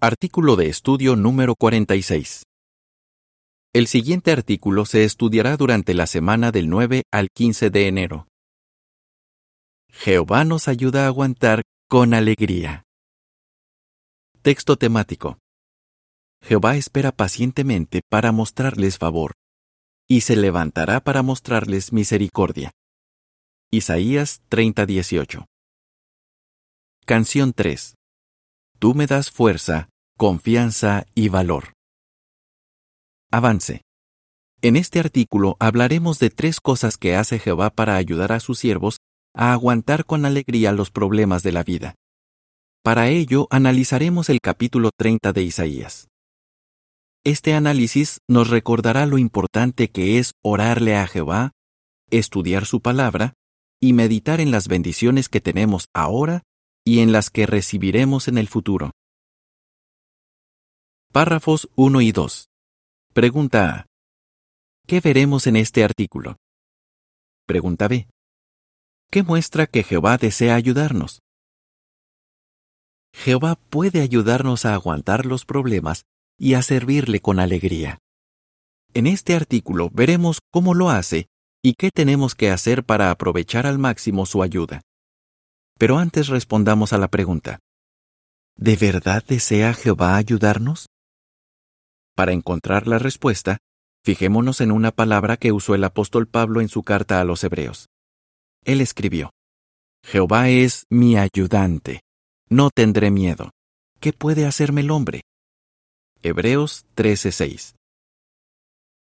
Artículo de estudio número 46. El siguiente artículo se estudiará durante la semana del 9 al 15 de enero. Jehová nos ayuda a aguantar con alegría. Texto temático. Jehová espera pacientemente para mostrarles favor, y se levantará para mostrarles misericordia. Isaías 30:18. Canción 3. Tú me das fuerza, confianza y valor. Avance. En este artículo hablaremos de tres cosas que hace Jehová para ayudar a sus siervos a aguantar con alegría los problemas de la vida. Para ello, analizaremos el capítulo 30 de Isaías. Este análisis nos recordará lo importante que es orarle a Jehová, estudiar su palabra y meditar en las bendiciones que tenemos ahora y en las que recibiremos en el futuro. Párrafos 1 y 2. Pregunta A. ¿Qué veremos en este artículo? Pregunta B. ¿Qué muestra que Jehová desea ayudarnos? Jehová puede ayudarnos a aguantar los problemas y a servirle con alegría. En este artículo veremos cómo lo hace y qué tenemos que hacer para aprovechar al máximo su ayuda. Pero antes respondamos a la pregunta. ¿De verdad desea Jehová ayudarnos? Para encontrar la respuesta, fijémonos en una palabra que usó el apóstol Pablo en su carta a los Hebreos. Él escribió, Jehová es mi ayudante, no tendré miedo. ¿Qué puede hacerme el hombre? Hebreos 13:6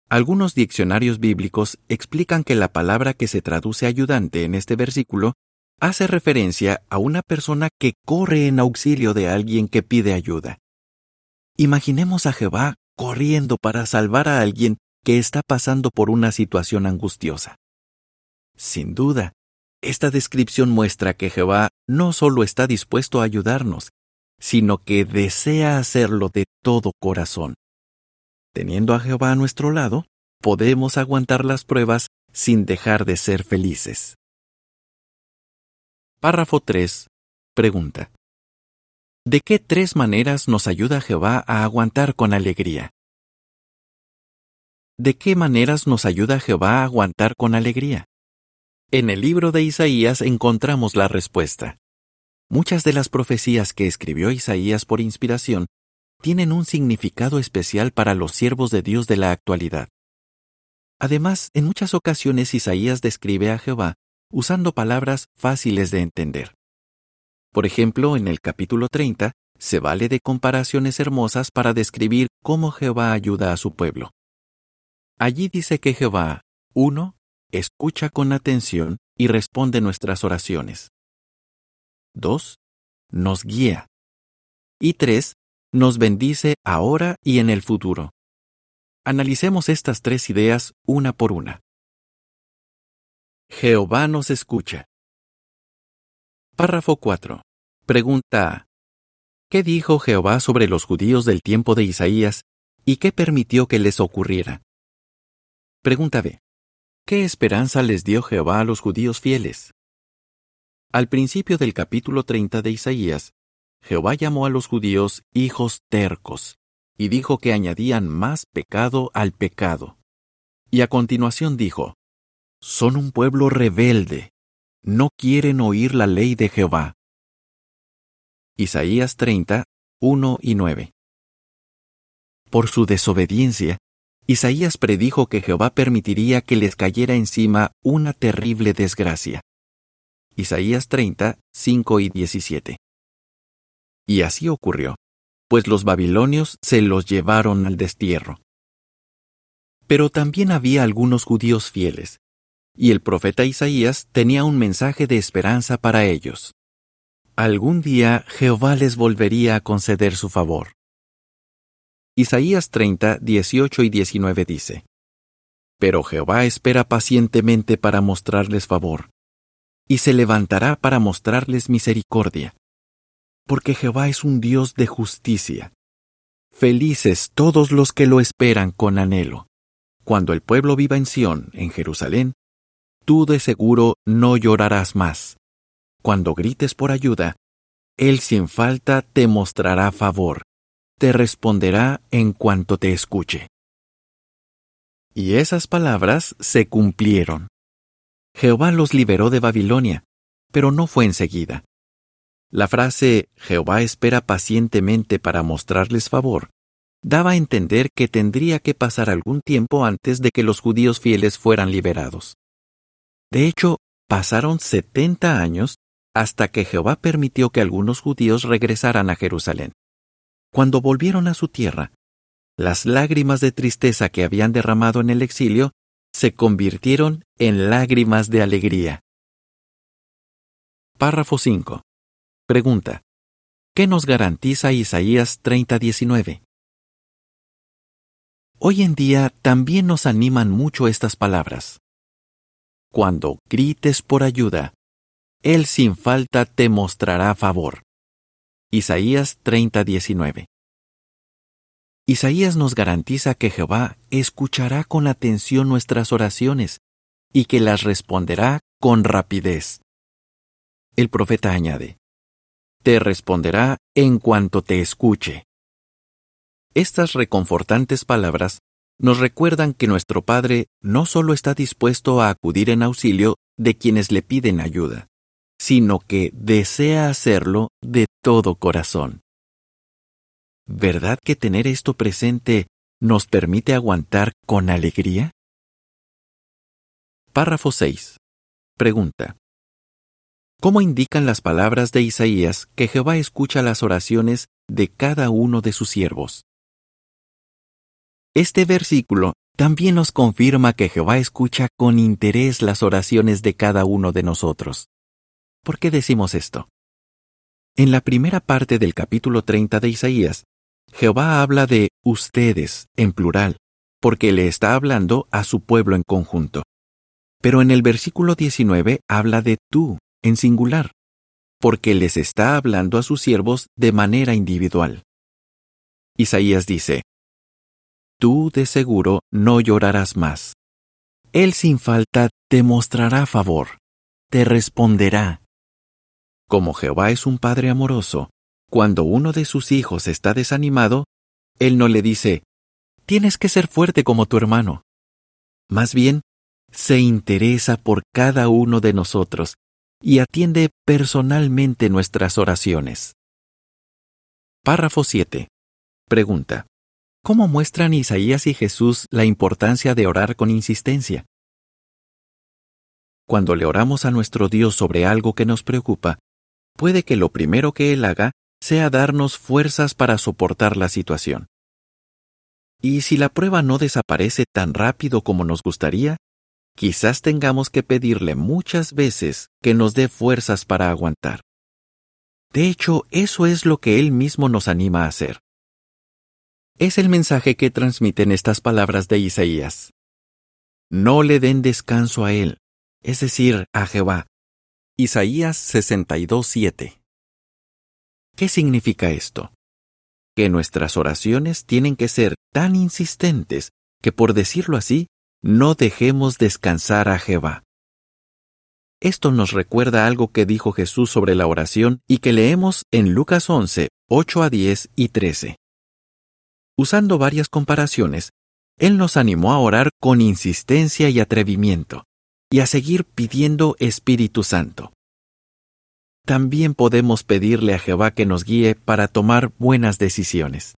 Algunos diccionarios bíblicos explican que la palabra que se traduce ayudante en este versículo hace referencia a una persona que corre en auxilio de alguien que pide ayuda. Imaginemos a Jehová corriendo para salvar a alguien que está pasando por una situación angustiosa. Sin duda, esta descripción muestra que Jehová no solo está dispuesto a ayudarnos, sino que desea hacerlo de todo corazón. Teniendo a Jehová a nuestro lado, podemos aguantar las pruebas sin dejar de ser felices. Párrafo 3. Pregunta. ¿De qué tres maneras nos ayuda Jehová a aguantar con alegría? ¿De qué maneras nos ayuda Jehová a aguantar con alegría? En el libro de Isaías encontramos la respuesta. Muchas de las profecías que escribió Isaías por inspiración tienen un significado especial para los siervos de Dios de la actualidad. Además, en muchas ocasiones Isaías describe a Jehová usando palabras fáciles de entender. Por ejemplo, en el capítulo 30, se vale de comparaciones hermosas para describir cómo Jehová ayuda a su pueblo. Allí dice que Jehová, uno, escucha con atención y responde nuestras oraciones. 2. Nos guía. Y 3. Nos bendice ahora y en el futuro. Analicemos estas tres ideas una por una. Jehová nos escucha. Párrafo 4. Pregunta. ¿Qué dijo Jehová sobre los judíos del tiempo de Isaías y qué permitió que les ocurriera? Pregunta B. ¿Qué esperanza les dio Jehová a los judíos fieles? Al principio del capítulo 30 de Isaías, Jehová llamó a los judíos hijos tercos y dijo que añadían más pecado al pecado. Y a continuación dijo, son un pueblo rebelde, no quieren oír la ley de Jehová. Isaías 30, 1 y 9. Por su desobediencia, Isaías predijo que Jehová permitiría que les cayera encima una terrible desgracia. Isaías 30, 5 y 17. Y así ocurrió, pues los babilonios se los llevaron al destierro. Pero también había algunos judíos fieles, y el profeta Isaías tenía un mensaje de esperanza para ellos. Algún día Jehová les volvería a conceder su favor. Isaías 30, 18 y 19 dice, Pero Jehová espera pacientemente para mostrarles favor, y se levantará para mostrarles misericordia, porque Jehová es un Dios de justicia. Felices todos los que lo esperan con anhelo. Cuando el pueblo viva en Sión, en Jerusalén, tú de seguro no llorarás más. Cuando grites por ayuda, Él sin falta te mostrará favor, te responderá en cuanto te escuche. Y esas palabras se cumplieron. Jehová los liberó de Babilonia, pero no fue enseguida. La frase Jehová espera pacientemente para mostrarles favor daba a entender que tendría que pasar algún tiempo antes de que los judíos fieles fueran liberados. De hecho, pasaron setenta años hasta que Jehová permitió que algunos judíos regresaran a Jerusalén. Cuando volvieron a su tierra, las lágrimas de tristeza que habían derramado en el exilio se convirtieron en lágrimas de alegría. Párrafo 5. Pregunta. ¿Qué nos garantiza Isaías 30:19? Hoy en día también nos animan mucho estas palabras. Cuando grites por ayuda, Él sin falta te mostrará favor. Isaías 30:19. Isaías nos garantiza que Jehová escuchará con atención nuestras oraciones y que las responderá con rapidez. El profeta añade, Te responderá en cuanto te escuche. Estas reconfortantes palabras nos recuerdan que nuestro Padre no solo está dispuesto a acudir en auxilio de quienes le piden ayuda, sino que desea hacerlo de todo corazón. ¿Verdad que tener esto presente nos permite aguantar con alegría? Párrafo 6. Pregunta. ¿Cómo indican las palabras de Isaías que Jehová escucha las oraciones de cada uno de sus siervos? Este versículo también nos confirma que Jehová escucha con interés las oraciones de cada uno de nosotros. ¿Por qué decimos esto? En la primera parte del capítulo 30 de Isaías, Jehová habla de ustedes en plural, porque le está hablando a su pueblo en conjunto. Pero en el versículo 19 habla de tú en singular, porque les está hablando a sus siervos de manera individual. Isaías dice, tú de seguro no llorarás más. Él sin falta te mostrará favor, te responderá. Como Jehová es un Padre amoroso, cuando uno de sus hijos está desanimado, Él no le dice, tienes que ser fuerte como tu hermano. Más bien, se interesa por cada uno de nosotros y atiende personalmente nuestras oraciones. Párrafo 7. Pregunta. ¿Cómo muestran Isaías y Jesús la importancia de orar con insistencia? Cuando le oramos a nuestro Dios sobre algo que nos preocupa, puede que lo primero que Él haga sea darnos fuerzas para soportar la situación. Y si la prueba no desaparece tan rápido como nos gustaría, quizás tengamos que pedirle muchas veces que nos dé fuerzas para aguantar. De hecho, eso es lo que Él mismo nos anima a hacer es el mensaje que transmiten estas palabras de Isaías. No le den descanso a él, es decir, a Jehová. Isaías 62.7. ¿Qué significa esto? Que nuestras oraciones tienen que ser tan insistentes que, por decirlo así, no dejemos descansar a Jehová. Esto nos recuerda algo que dijo Jesús sobre la oración y que leemos en Lucas 11, 8 a 10 y 13. Usando varias comparaciones, Él nos animó a orar con insistencia y atrevimiento, y a seguir pidiendo Espíritu Santo. También podemos pedirle a Jehová que nos guíe para tomar buenas decisiones.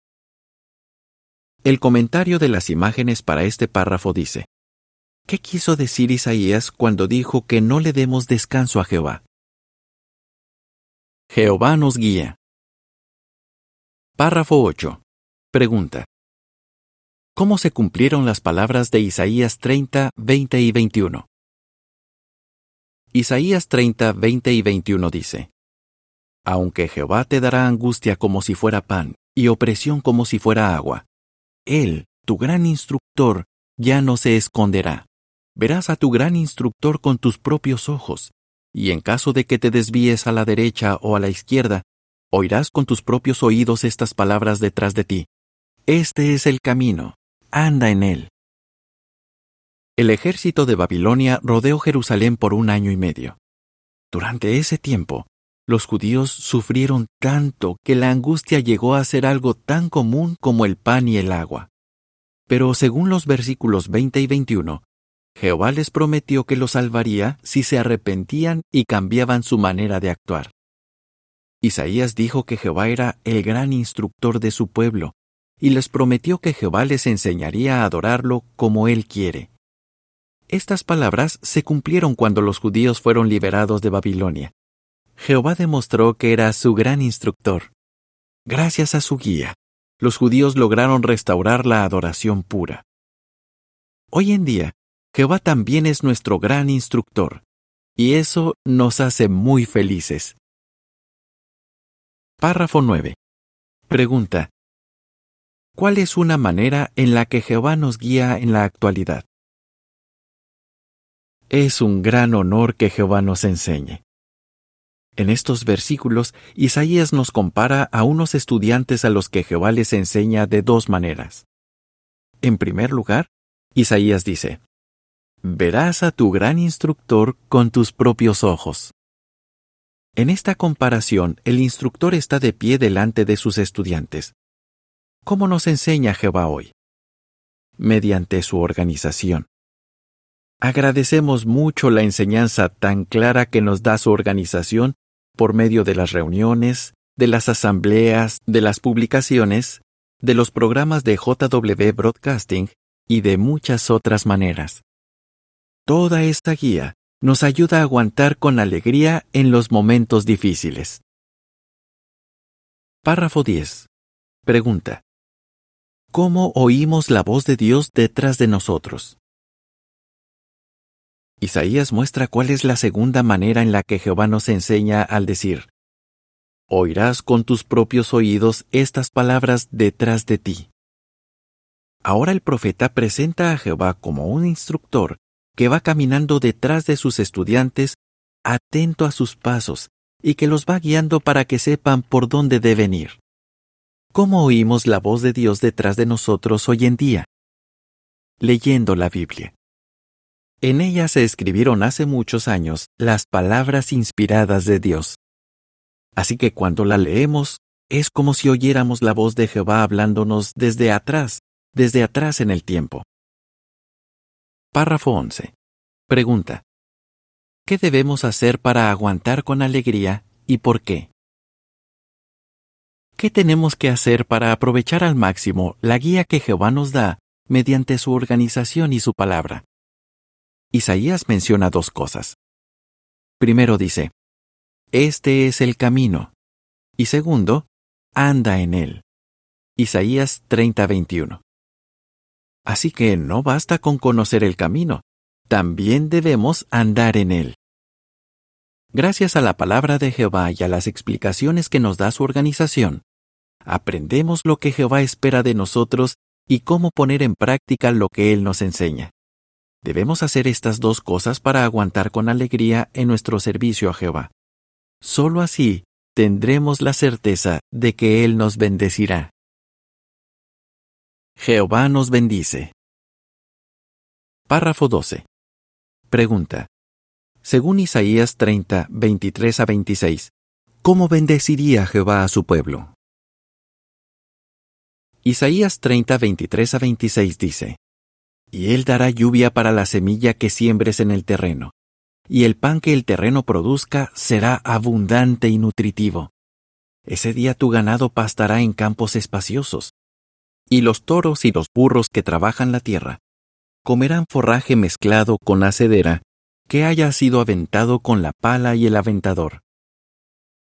El comentario de las imágenes para este párrafo dice, ¿Qué quiso decir Isaías cuando dijo que no le demos descanso a Jehová? Jehová nos guía. Párrafo 8. Pregunta. ¿Cómo se cumplieron las palabras de Isaías 30, 20 y 21? Isaías 30, 20 y 21 dice, Aunque Jehová te dará angustia como si fuera pan y opresión como si fuera agua, Él, tu gran instructor, ya no se esconderá. Verás a tu gran instructor con tus propios ojos, y en caso de que te desvíes a la derecha o a la izquierda, oirás con tus propios oídos estas palabras detrás de ti. Este es el camino, anda en él. El ejército de Babilonia rodeó Jerusalén por un año y medio. Durante ese tiempo, los judíos sufrieron tanto que la angustia llegó a ser algo tan común como el pan y el agua. Pero según los versículos 20 y 21, Jehová les prometió que los salvaría si se arrepentían y cambiaban su manera de actuar. Isaías dijo que Jehová era el gran instructor de su pueblo, y les prometió que Jehová les enseñaría a adorarlo como él quiere. Estas palabras se cumplieron cuando los judíos fueron liberados de Babilonia. Jehová demostró que era su gran instructor. Gracias a su guía, los judíos lograron restaurar la adoración pura. Hoy en día, Jehová también es nuestro gran instructor, y eso nos hace muy felices. Párrafo 9. Pregunta. ¿Cuál es una manera en la que Jehová nos guía en la actualidad? Es un gran honor que Jehová nos enseñe. En estos versículos, Isaías nos compara a unos estudiantes a los que Jehová les enseña de dos maneras. En primer lugar, Isaías dice, Verás a tu gran instructor con tus propios ojos. En esta comparación, el instructor está de pie delante de sus estudiantes. ¿Cómo nos enseña Jehová hoy? Mediante su organización. Agradecemos mucho la enseñanza tan clara que nos da su organización por medio de las reuniones, de las asambleas, de las publicaciones, de los programas de JW Broadcasting y de muchas otras maneras. Toda esta guía nos ayuda a aguantar con alegría en los momentos difíciles. Párrafo 10. Pregunta. ¿Cómo oímos la voz de Dios detrás de nosotros? Isaías muestra cuál es la segunda manera en la que Jehová nos enseña al decir, Oirás con tus propios oídos estas palabras detrás de ti. Ahora el profeta presenta a Jehová como un instructor que va caminando detrás de sus estudiantes, atento a sus pasos, y que los va guiando para que sepan por dónde deben ir. ¿Cómo oímos la voz de Dios detrás de nosotros hoy en día? Leyendo la Biblia. En ella se escribieron hace muchos años las palabras inspiradas de Dios. Así que cuando la leemos, es como si oyéramos la voz de Jehová hablándonos desde atrás, desde atrás en el tiempo. Párrafo 11. Pregunta. ¿Qué debemos hacer para aguantar con alegría y por qué? ¿Qué tenemos que hacer para aprovechar al máximo la guía que Jehová nos da mediante su organización y su palabra? Isaías menciona dos cosas. Primero dice, Este es el camino. Y segundo, anda en él. Isaías 30:21. Así que no basta con conocer el camino, también debemos andar en él. Gracias a la palabra de Jehová y a las explicaciones que nos da su organización, aprendemos lo que Jehová espera de nosotros y cómo poner en práctica lo que Él nos enseña. Debemos hacer estas dos cosas para aguantar con alegría en nuestro servicio a Jehová. Solo así tendremos la certeza de que Él nos bendecirá. Jehová nos bendice. Párrafo 12. Pregunta. Según Isaías 30, 23 a 26, ¿cómo bendeciría Jehová a su pueblo? Isaías 30, 23 a 26 dice, y él dará lluvia para la semilla que siembres en el terreno, y el pan que el terreno produzca será abundante y nutritivo. Ese día tu ganado pastará en campos espaciosos, y los toros y los burros que trabajan la tierra comerán forraje mezclado con acedera que haya sido aventado con la pala y el aventador.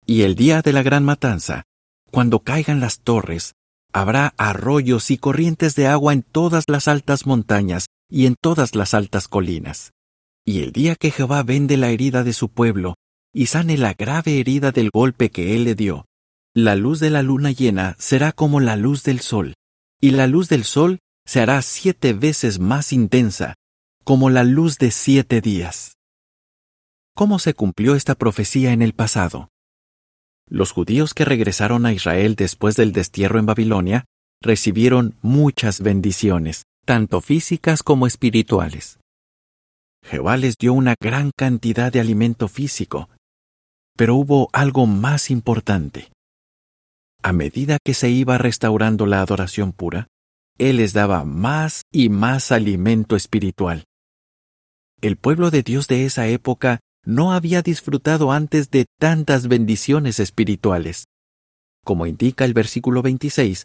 Y el día de la gran matanza, cuando caigan las torres, Habrá arroyos y corrientes de agua en todas las altas montañas y en todas las altas colinas. Y el día que Jehová vende la herida de su pueblo y sane la grave herida del golpe que él le dio, la luz de la luna llena será como la luz del sol, y la luz del sol se hará siete veces más intensa, como la luz de siete días. ¿Cómo se cumplió esta profecía en el pasado? Los judíos que regresaron a Israel después del destierro en Babilonia recibieron muchas bendiciones, tanto físicas como espirituales. Jehová les dio una gran cantidad de alimento físico, Pero hubo algo más importante. A medida que se iba restaurando la adoración pura, Él les daba más y más alimento espiritual. El pueblo de Dios de esa época no había disfrutado antes de tantas bendiciones espirituales. Como indica el versículo 26,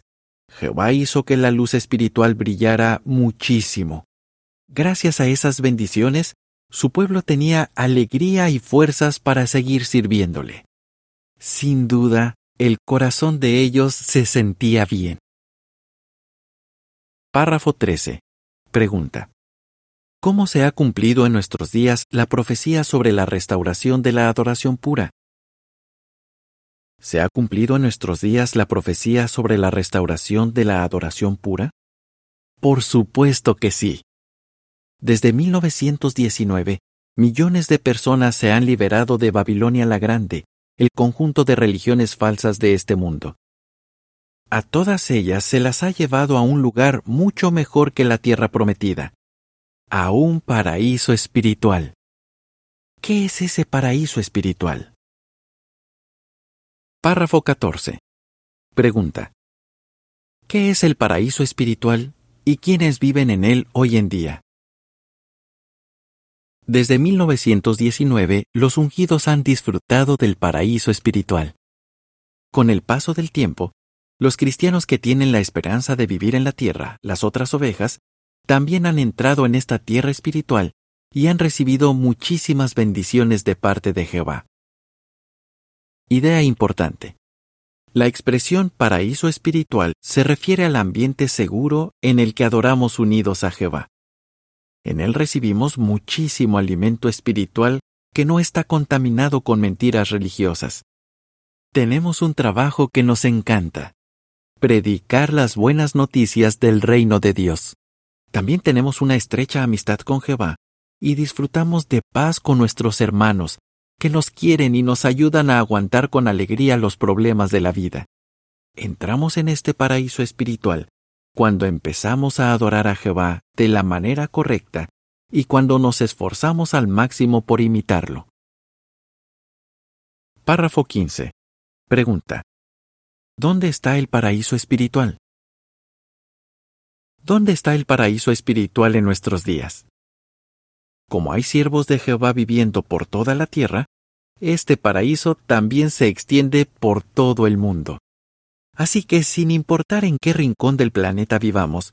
Jehová hizo que la luz espiritual brillara muchísimo. Gracias a esas bendiciones, su pueblo tenía alegría y fuerzas para seguir sirviéndole. Sin duda, el corazón de ellos se sentía bien. Párrafo 13. Pregunta. ¿Cómo se ha cumplido en nuestros días la profecía sobre la restauración de la adoración pura? ¿Se ha cumplido en nuestros días la profecía sobre la restauración de la adoración pura? Por supuesto que sí. Desde 1919, millones de personas se han liberado de Babilonia la Grande, el conjunto de religiones falsas de este mundo. A todas ellas se las ha llevado a un lugar mucho mejor que la tierra prometida, a un paraíso espiritual. ¿Qué es ese paraíso espiritual? Párrafo 14. Pregunta. ¿Qué es el paraíso espiritual y quiénes viven en él hoy en día? Desde 1919, los ungidos han disfrutado del paraíso espiritual. Con el paso del tiempo, los cristianos que tienen la esperanza de vivir en la tierra, las otras ovejas, también han entrado en esta tierra espiritual y han recibido muchísimas bendiciones de parte de Jehová. Idea importante. La expresión paraíso espiritual se refiere al ambiente seguro en el que adoramos unidos a Jehová. En él recibimos muchísimo alimento espiritual que no está contaminado con mentiras religiosas. Tenemos un trabajo que nos encanta, predicar las buenas noticias del reino de Dios. También tenemos una estrecha amistad con Jehová y disfrutamos de paz con nuestros hermanos, que nos quieren y nos ayudan a aguantar con alegría los problemas de la vida. Entramos en este paraíso espiritual cuando empezamos a adorar a Jehová de la manera correcta y cuando nos esforzamos al máximo por imitarlo. Párrafo 15. Pregunta. ¿Dónde está el paraíso espiritual? ¿Dónde está el paraíso espiritual en nuestros días? Como hay siervos de Jehová viviendo por toda la tierra, este paraíso también se extiende por todo el mundo. Así que sin importar en qué rincón del planeta vivamos,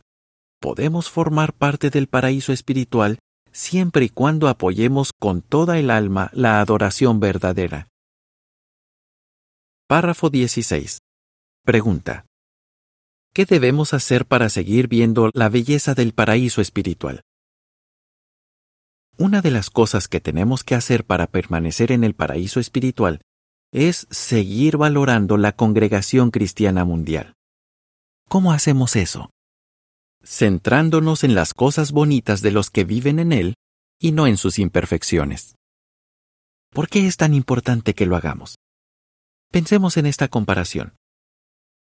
podemos formar parte del paraíso espiritual siempre y cuando apoyemos con toda el alma la adoración verdadera. Párrafo 16. Pregunta. ¿Qué debemos hacer para seguir viendo la belleza del paraíso espiritual? Una de las cosas que tenemos que hacer para permanecer en el paraíso espiritual es seguir valorando la congregación cristiana mundial. ¿Cómo hacemos eso? Centrándonos en las cosas bonitas de los que viven en él y no en sus imperfecciones. ¿Por qué es tan importante que lo hagamos? Pensemos en esta comparación.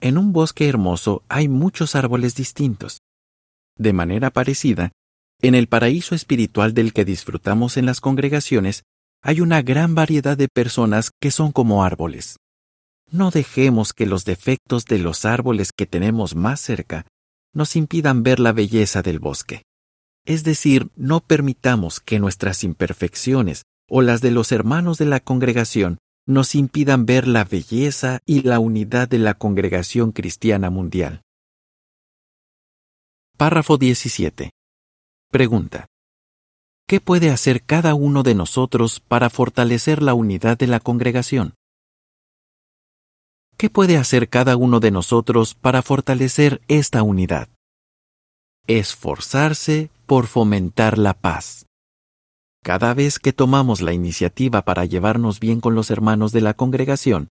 En un bosque hermoso hay muchos árboles distintos. De manera parecida, en el paraíso espiritual del que disfrutamos en las congregaciones, hay una gran variedad de personas que son como árboles. No dejemos que los defectos de los árboles que tenemos más cerca nos impidan ver la belleza del bosque. Es decir, no permitamos que nuestras imperfecciones o las de los hermanos de la congregación nos impidan ver la belleza y la unidad de la congregación cristiana mundial. Párrafo 17. Pregunta. ¿Qué puede hacer cada uno de nosotros para fortalecer la unidad de la congregación? ¿Qué puede hacer cada uno de nosotros para fortalecer esta unidad? Esforzarse por fomentar la paz. Cada vez que tomamos la iniciativa para llevarnos bien con los hermanos de la congregación,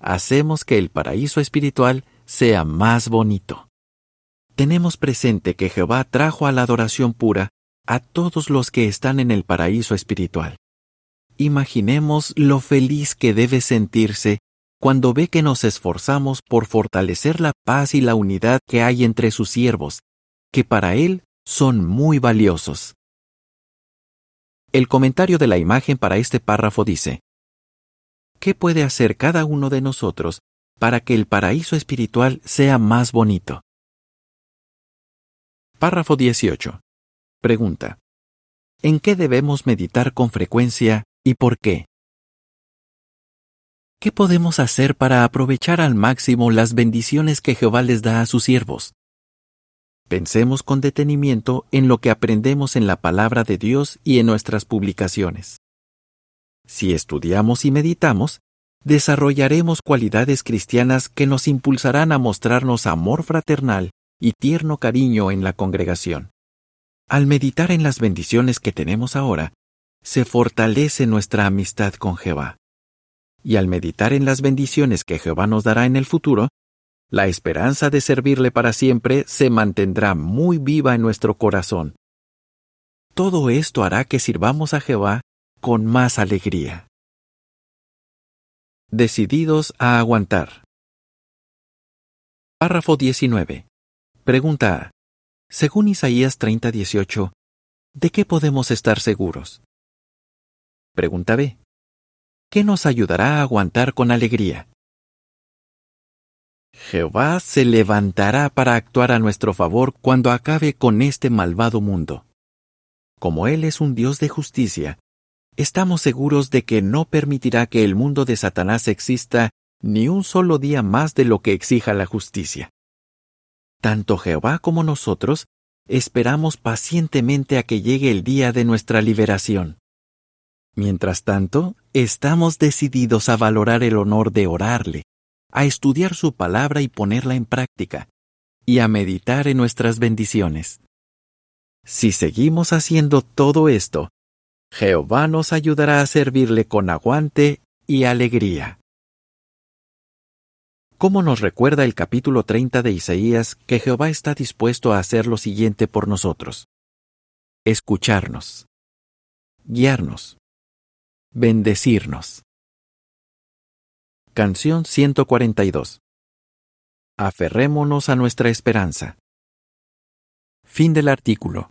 hacemos que el paraíso espiritual sea más bonito. Tenemos presente que Jehová trajo a la adoración pura a todos los que están en el paraíso espiritual. Imaginemos lo feliz que debe sentirse cuando ve que nos esforzamos por fortalecer la paz y la unidad que hay entre sus siervos, que para Él son muy valiosos. El comentario de la imagen para este párrafo dice, ¿qué puede hacer cada uno de nosotros para que el paraíso espiritual sea más bonito? Párrafo 18. Pregunta. ¿En qué debemos meditar con frecuencia y por qué? ¿Qué podemos hacer para aprovechar al máximo las bendiciones que Jehová les da a sus siervos? Pensemos con detenimiento en lo que aprendemos en la palabra de Dios y en nuestras publicaciones. Si estudiamos y meditamos, desarrollaremos cualidades cristianas que nos impulsarán a mostrarnos amor fraternal y tierno cariño en la congregación. Al meditar en las bendiciones que tenemos ahora, se fortalece nuestra amistad con Jehová y al meditar en las bendiciones que Jehová nos dará en el futuro, la esperanza de servirle para siempre se mantendrá muy viva en nuestro corazón. Todo esto hará que sirvamos a Jehová con más alegría. Decididos a aguantar. Párrafo 19. Pregunta A. Según Isaías 30:18, ¿de qué podemos estar seguros? Pregunta B. ¿Qué nos ayudará a aguantar con alegría. Jehová se levantará para actuar a nuestro favor cuando acabe con este malvado mundo. Como Él es un Dios de justicia, estamos seguros de que no permitirá que el mundo de Satanás exista ni un solo día más de lo que exija la justicia. Tanto Jehová como nosotros esperamos pacientemente a que llegue el día de nuestra liberación. Mientras tanto, estamos decididos a valorar el honor de orarle, a estudiar su palabra y ponerla en práctica, y a meditar en nuestras bendiciones. Si seguimos haciendo todo esto, Jehová nos ayudará a servirle con aguante y alegría. ¿Cómo nos recuerda el capítulo 30 de Isaías que Jehová está dispuesto a hacer lo siguiente por nosotros? Escucharnos, guiarnos, bendecirnos. Canción 142. Aferrémonos a nuestra esperanza. Fin del artículo.